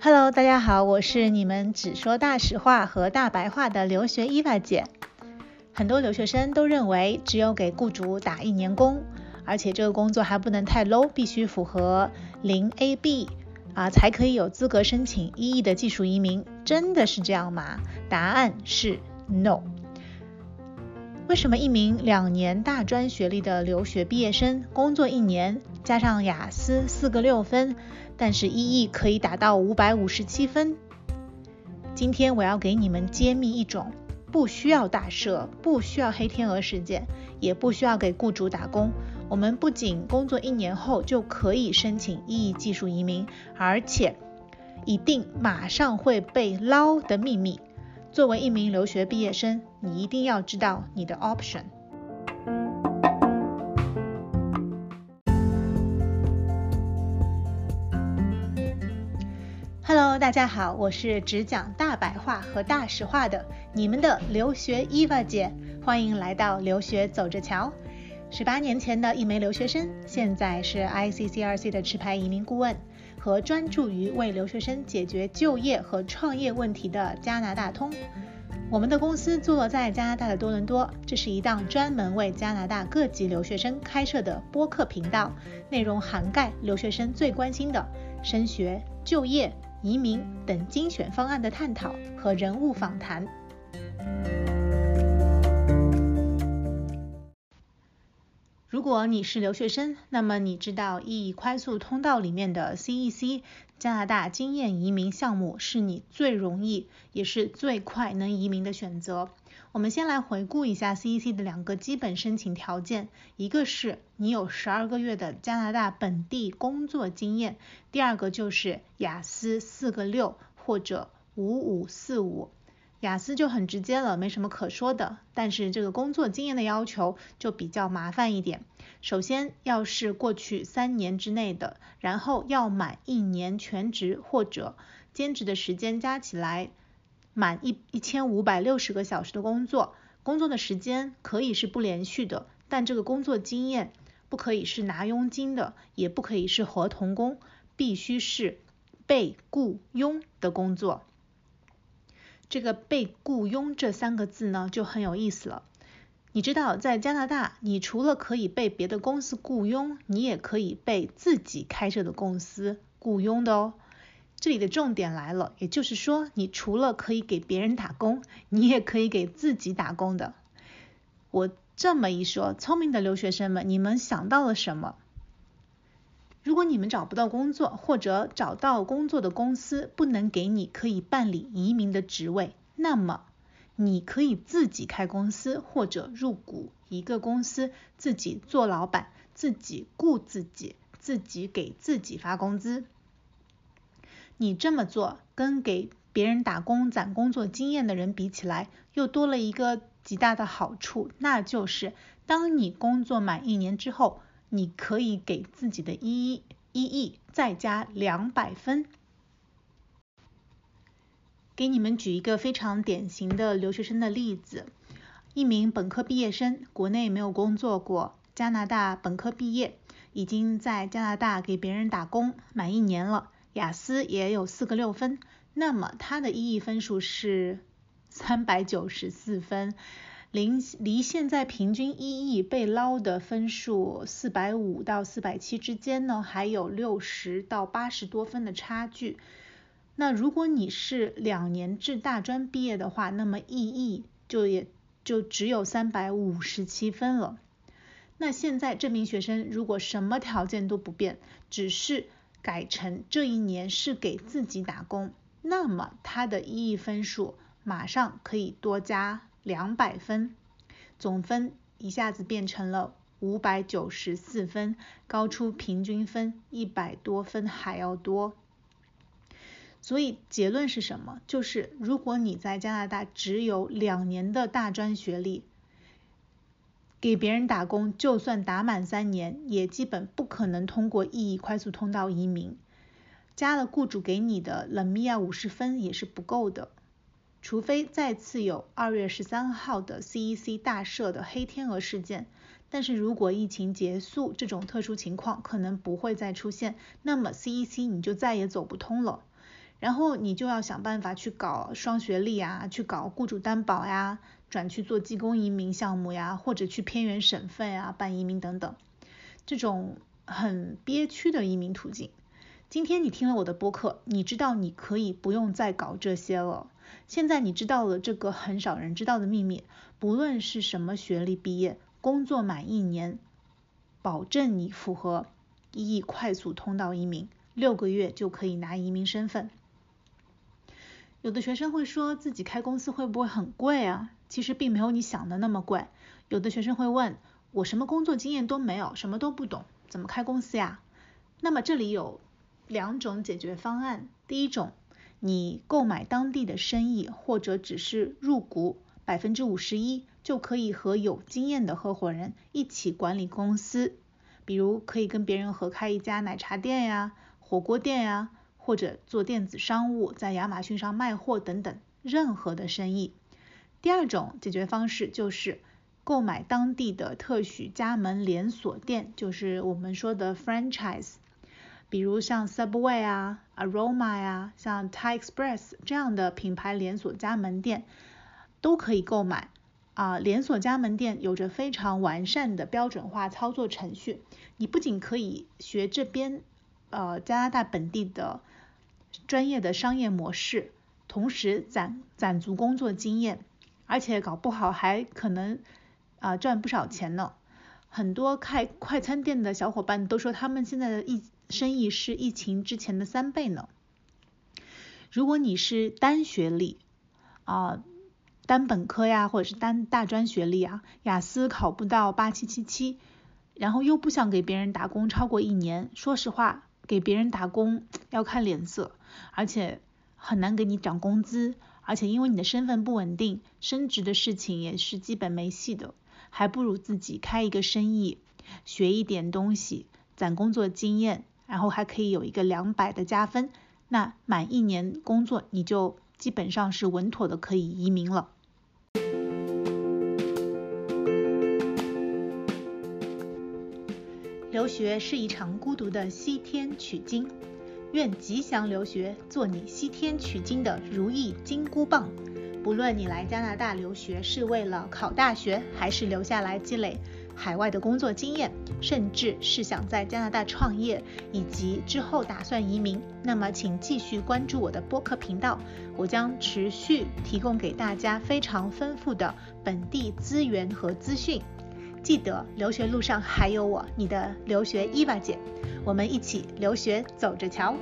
Hello，大家好，我是你们只说大实话和大白话的留学伊娃姐。很多留学生都认为，只有给雇主打一年工，而且这个工作还不能太 low，必须符合零 AB 啊，才可以有资格申请 EE 的技术移民。真的是这样吗？答案是 no。为什么一名两年大专学历的留学毕业生，工作一年加上雅思四个六分？但是 EE 可以达到五百五十七分。今天我要给你们揭秘一种不需要大社、不需要黑天鹅事件，也不需要给雇主打工，我们不仅工作一年后就可以申请 EE 技术移民，而且一定马上会被捞的秘密。作为一名留学毕业生，你一定要知道你的 option。Hello，大家好，我是只讲大白话和大实话的你们的留学伊娃姐，欢迎来到留学走着瞧。十八年前的一枚留学生，现在是 ICCRC 的持牌移民顾问和专注于为留学生解决就业和创业问题的加拿大通。我们的公司坐落在加拿大的多伦多，这是一档专门为加拿大各级留学生开设的播客频道，内容涵盖留学生最关心的升学、就业。移民等精选方案的探讨和人物访谈。如果你是留学生，那么你知道 E 快速通道里面的 CEC 加拿大经验移民项目是你最容易也是最快能移民的选择。我们先来回顾一下 CEC 的两个基本申请条件，一个是你有十二个月的加拿大本地工作经验，第二个就是雅思四个六或者五五四五。雅思就很直接了，没什么可说的，但是这个工作经验的要求就比较麻烦一点。首先要是过去三年之内的，然后要满一年全职或者兼职的时间加起来。满一一千五百六十个小时的工作，工作的时间可以是不连续的，但这个工作经验不可以是拿佣金的，也不可以是合同工，必须是被雇佣的工作。这个被雇佣这三个字呢就很有意思了。你知道，在加拿大，你除了可以被别的公司雇佣，你也可以被自己开设的公司雇佣的哦。这里的重点来了，也就是说，你除了可以给别人打工，你也可以给自己打工的。我这么一说，聪明的留学生们，你们想到了什么？如果你们找不到工作，或者找到工作的公司不能给你可以办理移民的职位，那么你可以自己开公司，或者入股一个公司，自己做老板，自己雇自己，自己给自己发工资。你这么做跟给别人打工攒工作经验的人比起来，又多了一个极大的好处，那就是当你工作满一年之后，你可以给自己的 EE EE 再加两百分。给你们举一个非常典型的留学生的例子：一名本科毕业生，国内没有工作过，加拿大本科毕业，已经在加拿大给别人打工满一年了。雅思也有四个六分，那么他的 EE 分数是三百九十四分，离离现在平均一 E 被捞的分数四百五到四百七之间呢，还有六十到八十多分的差距。那如果你是两年制大专毕业的话，那么一 E 就也就只有三百五十七分了。那现在这名学生如果什么条件都不变，只是改成这一年是给自己打工，那么他的一 E 分数马上可以多加两百分，总分一下子变成了五百九十四分，高出平均分一百多分还要多。所以结论是什么？就是如果你在加拿大只有两年的大专学历，给别人打工，就算打满三年，也基本不可能通过 EE 快速通道移民。加了雇主给你的冷米亚五十分也是不够的，除非再次有二月十三号的 CEC 大赦的黑天鹅事件。但是如果疫情结束，这种特殊情况可能不会再出现，那么 CEC 你就再也走不通了。然后你就要想办法去搞双学历啊，去搞雇主担保呀，转去做技工移民项目呀，或者去偏远省份啊办移民等等，这种很憋屈的移民途径。今天你听了我的播客，你知道你可以不用再搞这些了。现在你知道了这个很少人知道的秘密，不论是什么学历毕业。工作满一年，保证你符合一亿快速通道移民，六个月就可以拿移民身份。有的学生会说自己开公司会不会很贵啊？其实并没有你想的那么贵。有的学生会问我什么工作经验都没有，什么都不懂，怎么开公司呀？那么这里有两种解决方案。第一种，你购买当地的生意，或者只是入股百分之五十一。就可以和有经验的合伙人一起管理公司，比如可以跟别人合开一家奶茶店呀、火锅店呀，或者做电子商务，在亚马逊上卖货等等，任何的生意。第二种解决方式就是购买当地的特许加盟连锁店，就是我们说的 franchise，比如像 Subway 啊、Aroma 呀、像 Thai Express 这样的品牌连锁加盟店都可以购买。啊，连锁加盟店有着非常完善的标准化操作程序。你不仅可以学这边呃加拿大本地的专业的商业模式，同时攒攒足工作经验，而且搞不好还可能啊赚不少钱呢。很多开快餐店的小伙伴都说，他们现在的疫生意是疫情之前的三倍呢。如果你是单学历啊。单本科呀，或者是单大专学历啊，雅思考不到八七七七，然后又不想给别人打工超过一年，说实话，给别人打工要看脸色，而且很难给你涨工资，而且因为你的身份不稳定，升职的事情也是基本没戏的，还不如自己开一个生意，学一点东西，攒工作经验，然后还可以有一个两百的加分，那满一年工作你就基本上是稳妥的可以移民了。留学是一场孤独的西天取经，愿吉祥留学做你西天取经的如意金箍棒。不论你来加拿大留学是为了考大学，还是留下来积累海外的工作经验，甚至是想在加拿大创业，以及之后打算移民，那么请继续关注我的播客频道，我将持续提供给大家非常丰富的本地资源和资讯。记得留学路上还有我，你的留学伊娃姐，我们一起留学走着瞧。